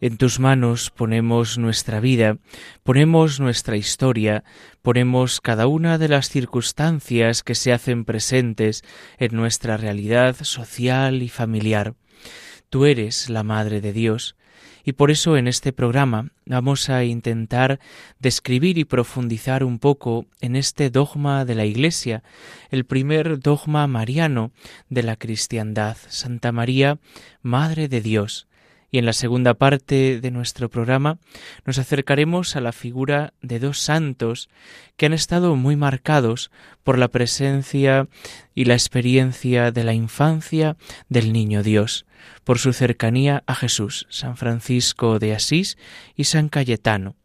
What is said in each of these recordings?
en tus manos ponemos nuestra vida, ponemos nuestra historia, ponemos cada una de las circunstancias que se hacen presentes en nuestra realidad social y familiar. Tú eres la Madre de Dios, y por eso en este programa vamos a intentar describir y profundizar un poco en este dogma de la Iglesia, el primer dogma mariano de la cristiandad, Santa María, Madre de Dios. Y en la segunda parte de nuestro programa nos acercaremos a la figura de dos santos que han estado muy marcados por la presencia y la experiencia de la infancia del niño Dios, por su cercanía a Jesús, San Francisco de Asís y San Cayetano.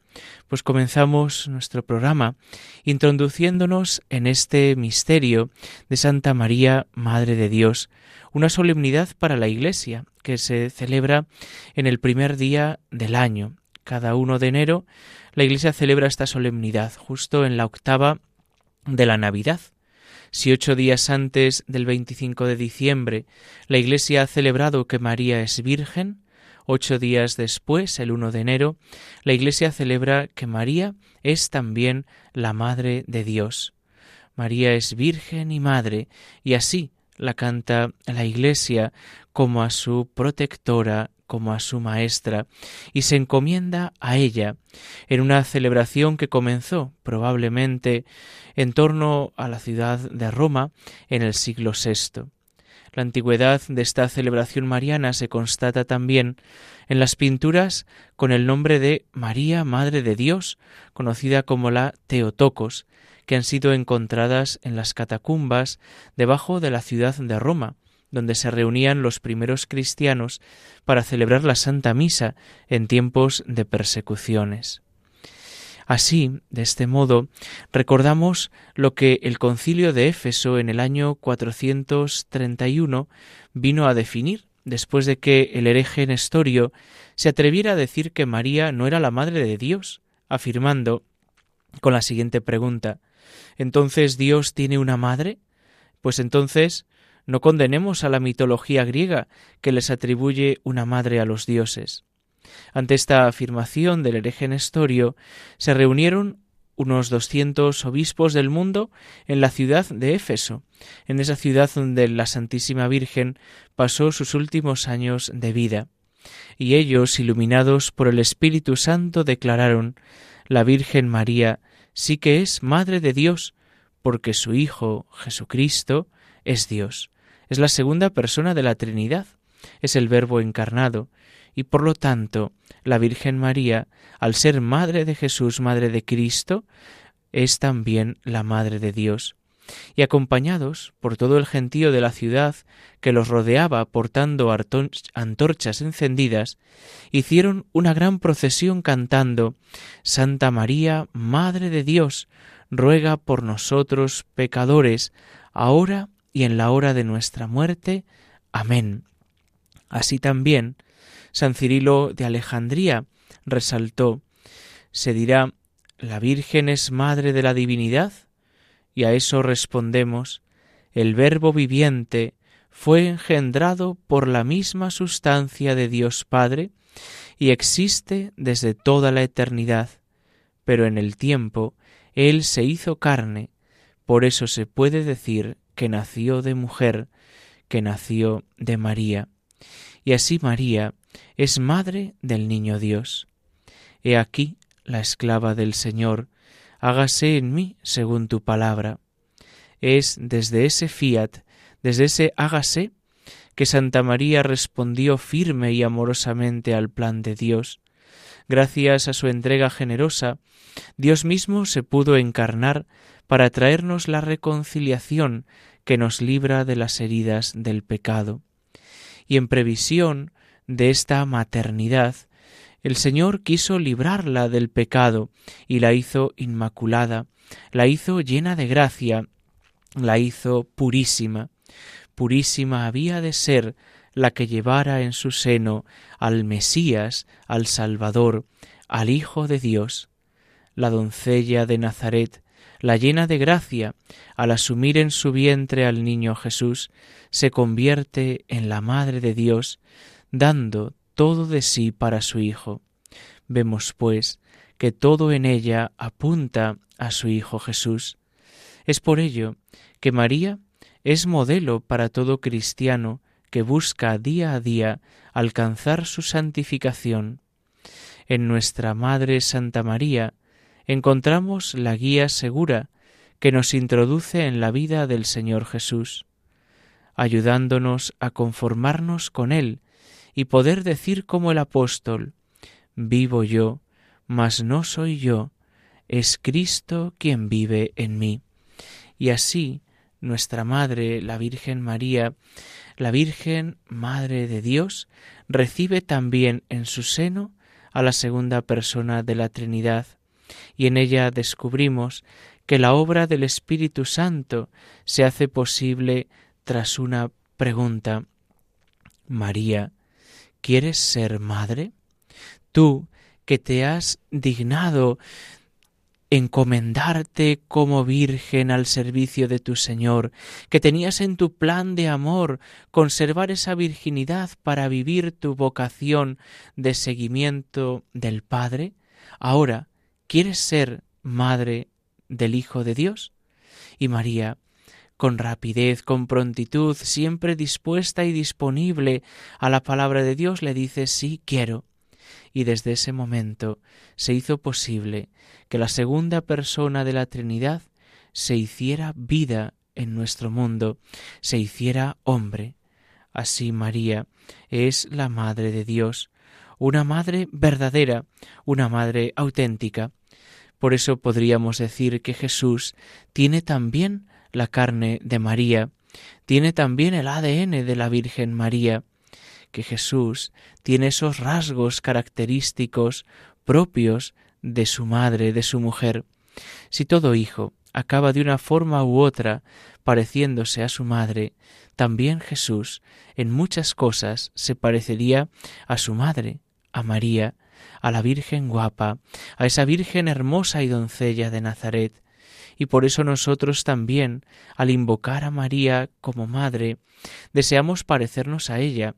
Pues comenzamos nuestro programa introduciéndonos en este misterio de Santa María, Madre de Dios, una solemnidad para la Iglesia que se celebra en el primer día del año. Cada 1 de enero la Iglesia celebra esta solemnidad justo en la octava de la Navidad. Si ocho días antes del 25 de diciembre la Iglesia ha celebrado que María es Virgen, ocho días después, el 1 de enero, la Iglesia celebra que María es también la Madre de Dios. María es Virgen y Madre, y así la canta la Iglesia como a su protectora, como a su maestra, y se encomienda a ella en una celebración que comenzó probablemente en torno a la ciudad de Roma en el siglo VI. La antigüedad de esta celebración mariana se constata también en las pinturas con el nombre de María Madre de Dios, conocida como la Teotocos, que han sido encontradas en las catacumbas debajo de la ciudad de Roma, donde se reunían los primeros cristianos para celebrar la Santa Misa en tiempos de persecuciones. Así, de este modo, recordamos lo que el concilio de Éfeso en el año 431 vino a definir, después de que el hereje Nestorio se atreviera a decir que María no era la Madre de Dios, afirmando con la siguiente pregunta ¿Entonces Dios tiene una madre? Pues entonces no condenemos a la mitología griega que les atribuye una madre a los dioses. Ante esta afirmación del hereje Nestorio se reunieron unos doscientos obispos del mundo en la ciudad de Éfeso, en esa ciudad donde la Santísima Virgen pasó sus últimos años de vida. Y ellos, iluminados por el Espíritu Santo, declararon La Virgen María sí que es Madre de Dios, porque su Hijo, Jesucristo, es Dios. Es la segunda persona de la Trinidad, es el Verbo encarnado, y por lo tanto la Virgen María, al ser Madre de Jesús, Madre de Cristo, es también la Madre de Dios. Y acompañados por todo el gentío de la ciudad que los rodeaba portando antorchas encendidas, hicieron una gran procesión cantando Santa María, Madre de Dios, ruega por nosotros pecadores, ahora y en la hora de nuestra muerte. Amén. Así también San Cirilo de Alejandría resaltó se dirá la Virgen es Madre de la Divinidad, y a eso respondemos el Verbo viviente fue engendrado por la misma sustancia de Dios Padre y existe desde toda la eternidad, pero en el tiempo Él se hizo carne, por eso se puede decir que nació de mujer, que nació de María. Y así María es madre del niño Dios. He aquí la esclava del Señor, hágase en mí según tu palabra. Es desde ese fiat desde ese hágase que Santa María respondió firme y amorosamente al plan de Dios. Gracias a su entrega generosa, Dios mismo se pudo encarnar para traernos la reconciliación que nos libra de las heridas del pecado. Y en previsión de esta maternidad, El Señor quiso librarla del pecado y la hizo inmaculada, la hizo llena de gracia, la hizo purísima. Purísima había de ser la que llevara en su seno al Mesías, al Salvador, al Hijo de Dios. La doncella de Nazaret, la llena de gracia, al asumir en su vientre al niño Jesús, se convierte en la Madre de Dios, dando todo de sí para su Hijo. Vemos, pues, que todo en ella apunta a su Hijo Jesús. Es por ello que María es modelo para todo cristiano que busca día a día alcanzar su santificación. En nuestra Madre Santa María encontramos la guía segura que nos introduce en la vida del Señor Jesús, ayudándonos a conformarnos con Él y poder decir como el apóstol, vivo yo, mas no soy yo, es Cristo quien vive en mí. Y así nuestra Madre, la Virgen María, la Virgen Madre de Dios, recibe también en su seno a la segunda persona de la Trinidad, y en ella descubrimos que la obra del Espíritu Santo se hace posible tras una pregunta. María, ¿quieres ser madre? Tú que te has dignado encomendarte como virgen al servicio de tu Señor, que tenías en tu plan de amor conservar esa virginidad para vivir tu vocación de seguimiento del Padre, ahora quieres ser madre del Hijo de Dios? Y María, con rapidez, con prontitud, siempre dispuesta y disponible a la palabra de Dios, le dice sí quiero y desde ese momento se hizo posible que la segunda persona de la Trinidad se hiciera vida en nuestro mundo, se hiciera hombre. Así María es la Madre de Dios, una Madre verdadera, una Madre auténtica. Por eso podríamos decir que Jesús tiene también la carne de María, tiene también el ADN de la Virgen María, que Jesús tiene esos rasgos característicos propios de su madre, de su mujer. Si todo hijo acaba de una forma u otra pareciéndose a su madre, también Jesús en muchas cosas se parecería a su madre, a María, a la Virgen guapa, a esa Virgen hermosa y doncella de Nazaret. Y por eso nosotros también, al invocar a María como madre, deseamos parecernos a ella,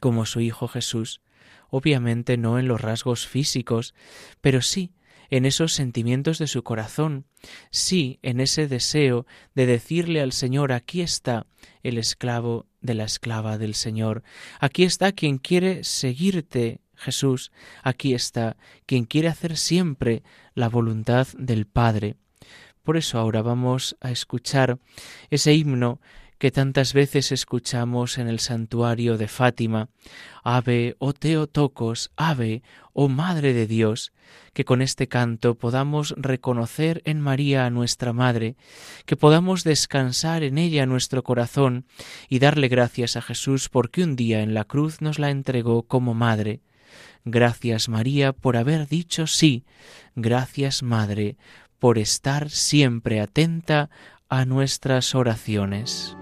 como su Hijo Jesús, obviamente no en los rasgos físicos, pero sí en esos sentimientos de su corazón, sí en ese deseo de decirle al Señor, aquí está el esclavo de la esclava del Señor, aquí está quien quiere seguirte, Jesús, aquí está quien quiere hacer siempre la voluntad del Padre. Por eso ahora vamos a escuchar ese himno que tantas veces escuchamos en el santuario de Fátima, Ave, oh Teotocos, Ave, oh Madre de Dios, que con este canto podamos reconocer en María a nuestra Madre, que podamos descansar en ella nuestro corazón y darle gracias a Jesús porque un día en la cruz nos la entregó como Madre. Gracias María por haber dicho sí, gracias Madre por estar siempre atenta a nuestras oraciones.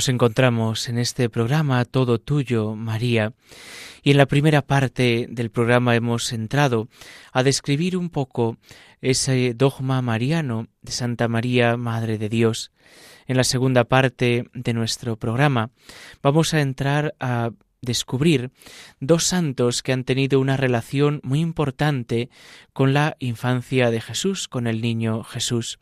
Nos encontramos en este programa Todo Tuyo, María, y en la primera parte del programa hemos entrado a describir un poco ese dogma mariano de Santa María, Madre de Dios. En la segunda parte de nuestro programa vamos a entrar a descubrir dos santos que han tenido una relación muy importante con la infancia de Jesús, con el niño Jesús.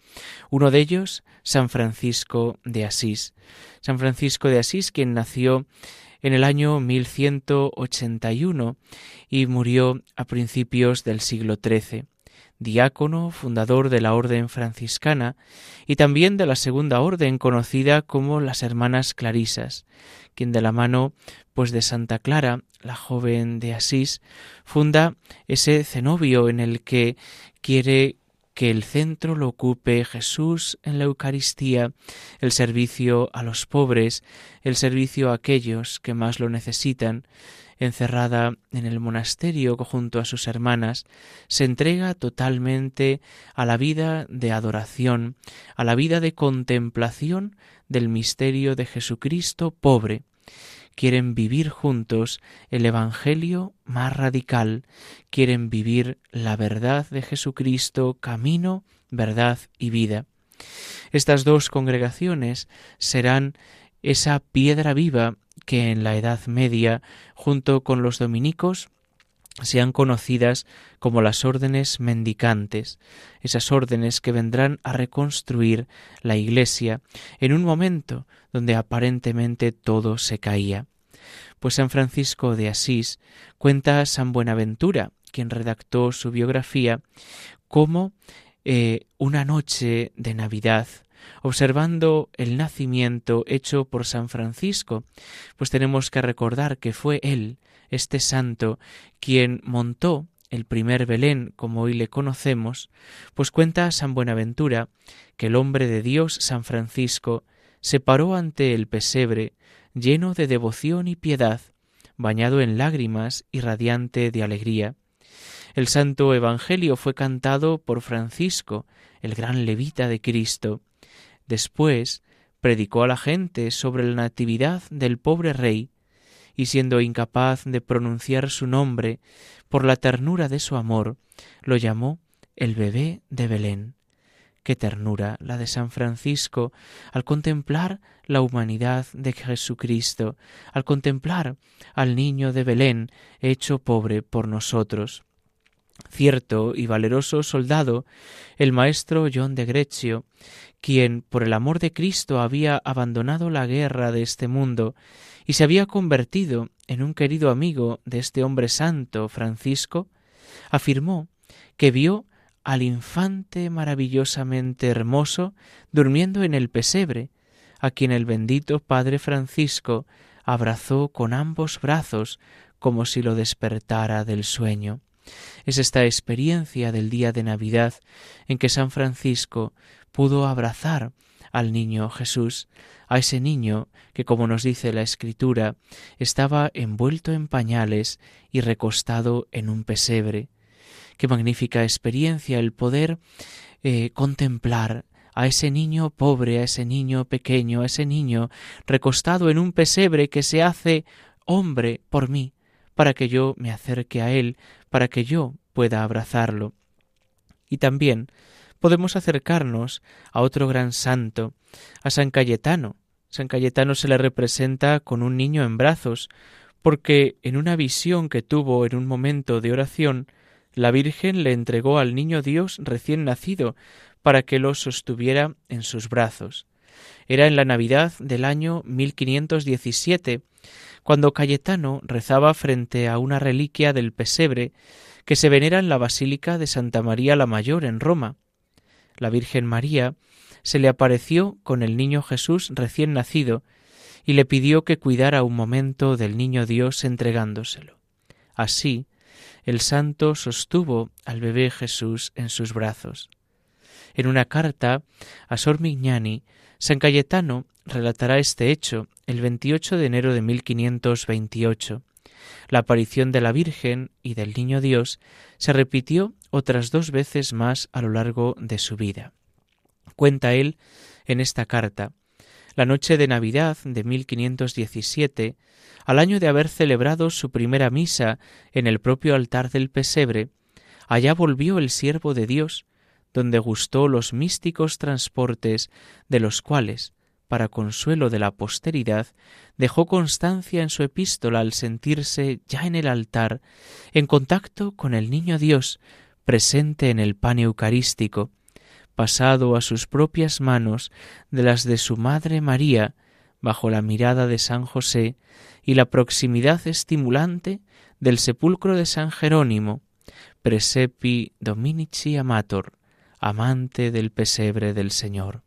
Uno de ellos, San Francisco de Asís. San Francisco de Asís, quien nació en el año 1181 y murió a principios del siglo XIII diácono, fundador de la orden franciscana y también de la segunda orden conocida como las Hermanas Clarisas, quien de la mano pues de Santa Clara, la joven de Asís, funda ese cenobio en el que quiere que el centro lo ocupe Jesús en la Eucaristía, el servicio a los pobres, el servicio a aquellos que más lo necesitan, encerrada en el monasterio junto a sus hermanas, se entrega totalmente a la vida de adoración, a la vida de contemplación del misterio de Jesucristo pobre. Quieren vivir juntos el Evangelio más radical, quieren vivir la verdad de Jesucristo, camino, verdad y vida. Estas dos congregaciones serán esa piedra viva que en la Edad Media, junto con los dominicos, sean conocidas como las órdenes mendicantes, esas órdenes que vendrán a reconstruir la Iglesia en un momento donde aparentemente todo se caía. Pues San Francisco de Asís cuenta a San Buenaventura, quien redactó su biografía, como eh, una noche de Navidad observando el nacimiento hecho por San Francisco, pues tenemos que recordar que fue él, este santo, quien montó el primer Belén como hoy le conocemos, pues cuenta San Buenaventura que el hombre de Dios, San Francisco, se paró ante el pesebre lleno de devoción y piedad, bañado en lágrimas y radiante de alegría. El santo Evangelio fue cantado por Francisco, el gran levita de Cristo, Después predicó a la gente sobre la natividad del pobre rey, y siendo incapaz de pronunciar su nombre por la ternura de su amor, lo llamó el bebé de Belén. Qué ternura la de San Francisco al contemplar la humanidad de Jesucristo, al contemplar al niño de Belén hecho pobre por nosotros. Cierto y valeroso soldado, el maestro John de Greccio, quien por el amor de Cristo había abandonado la guerra de este mundo y se había convertido en un querido amigo de este hombre santo, Francisco, afirmó que vio al infante maravillosamente hermoso durmiendo en el pesebre, a quien el bendito Padre Francisco abrazó con ambos brazos como si lo despertara del sueño. Es esta experiencia del día de Navidad en que San Francisco pudo abrazar al niño Jesús, a ese niño que, como nos dice la Escritura, estaba envuelto en pañales y recostado en un pesebre. Qué magnífica experiencia el poder eh, contemplar a ese niño pobre, a ese niño pequeño, a ese niño recostado en un pesebre que se hace hombre por mí, para que yo me acerque a él, para que yo pueda abrazarlo. Y también podemos acercarnos a otro gran santo, a San Cayetano. San Cayetano se le representa con un niño en brazos, porque en una visión que tuvo en un momento de oración, la Virgen le entregó al niño Dios recién nacido para que lo sostuviera en sus brazos. Era en la Navidad del año 1517, cuando Cayetano rezaba frente a una reliquia del pesebre que se venera en la Basílica de Santa María la Mayor en Roma la Virgen María, se le apareció con el niño Jesús recién nacido y le pidió que cuidara un momento del niño Dios entregándoselo. Así, el santo sostuvo al bebé Jesús en sus brazos. En una carta a Sor Mignani, San Cayetano relatará este hecho el 28 de enero de 1528. La aparición de la Virgen y del Niño Dios se repitió otras dos veces más a lo largo de su vida. Cuenta él en esta carta La noche de Navidad de 1517, al año de haber celebrado su primera misa en el propio altar del pesebre, allá volvió el siervo de Dios, donde gustó los místicos transportes de los cuales, para consuelo de la posteridad, dejó constancia en su epístola al sentirse ya en el altar, en contacto con el niño Dios, presente en el pan eucarístico, pasado a sus propias manos de las de su madre María, bajo la mirada de San José y la proximidad estimulante del sepulcro de San Jerónimo, presepi dominici amator, amante del pesebre del Señor.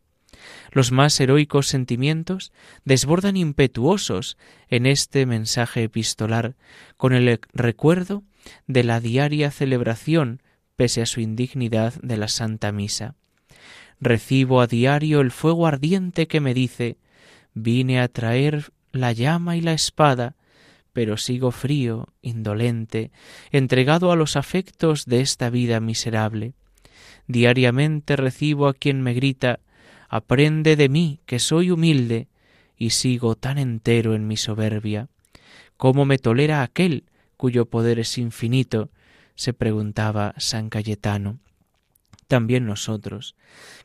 Los más heroicos sentimientos desbordan impetuosos en este mensaje epistolar con el recuerdo de la diaria celebración, pese a su indignidad, de la Santa Misa. Recibo a diario el fuego ardiente que me dice vine a traer la llama y la espada, pero sigo frío, indolente, entregado a los afectos de esta vida miserable. Diariamente recibo a quien me grita Aprende de mí, que soy humilde, y sigo tan entero en mi soberbia. ¿Cómo me tolera aquel cuyo poder es infinito? se preguntaba San Cayetano también nosotros,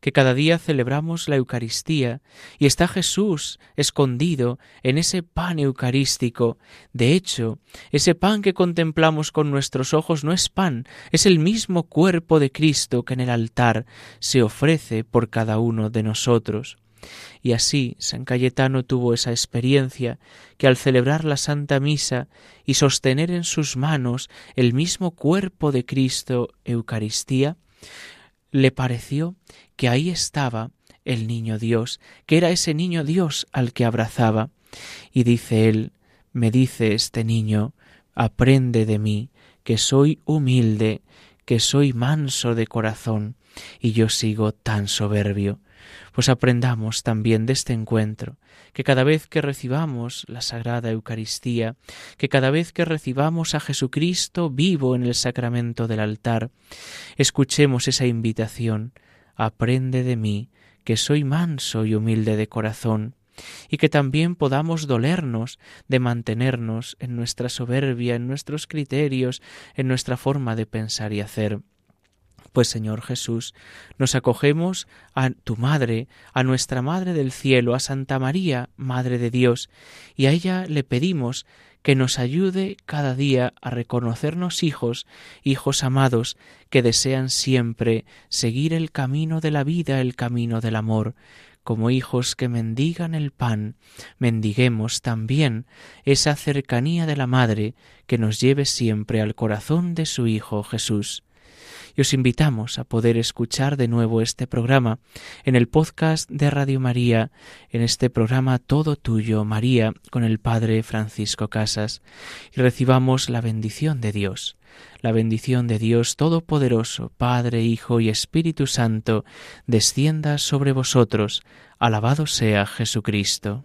que cada día celebramos la Eucaristía y está Jesús escondido en ese pan eucarístico. De hecho, ese pan que contemplamos con nuestros ojos no es pan, es el mismo cuerpo de Cristo que en el altar se ofrece por cada uno de nosotros. Y así San Cayetano tuvo esa experiencia que al celebrar la Santa Misa y sostener en sus manos el mismo cuerpo de Cristo Eucaristía, le pareció que ahí estaba el niño Dios, que era ese niño Dios al que abrazaba. Y dice él, me dice este niño, aprende de mí, que soy humilde, que soy manso de corazón, y yo sigo tan soberbio. Pues aprendamos también de este encuentro, que cada vez que recibamos la Sagrada Eucaristía, que cada vez que recibamos a Jesucristo vivo en el sacramento del altar, escuchemos esa invitación, aprende de mí, que soy manso y humilde de corazón, y que también podamos dolernos de mantenernos en nuestra soberbia, en nuestros criterios, en nuestra forma de pensar y hacer pues Señor Jesús, nos acogemos a tu Madre, a nuestra Madre del Cielo, a Santa María, Madre de Dios, y a ella le pedimos que nos ayude cada día a reconocernos hijos, hijos amados, que desean siempre seguir el camino de la vida, el camino del amor, como hijos que mendigan el pan, mendiguemos también esa cercanía de la Madre que nos lleve siempre al corazón de su Hijo Jesús y os invitamos a poder escuchar de nuevo este programa en el podcast de Radio María, en este programa Todo Tuyo, María, con el Padre Francisco Casas, y recibamos la bendición de Dios. La bendición de Dios Todopoderoso, Padre, Hijo y Espíritu Santo, descienda sobre vosotros. Alabado sea Jesucristo.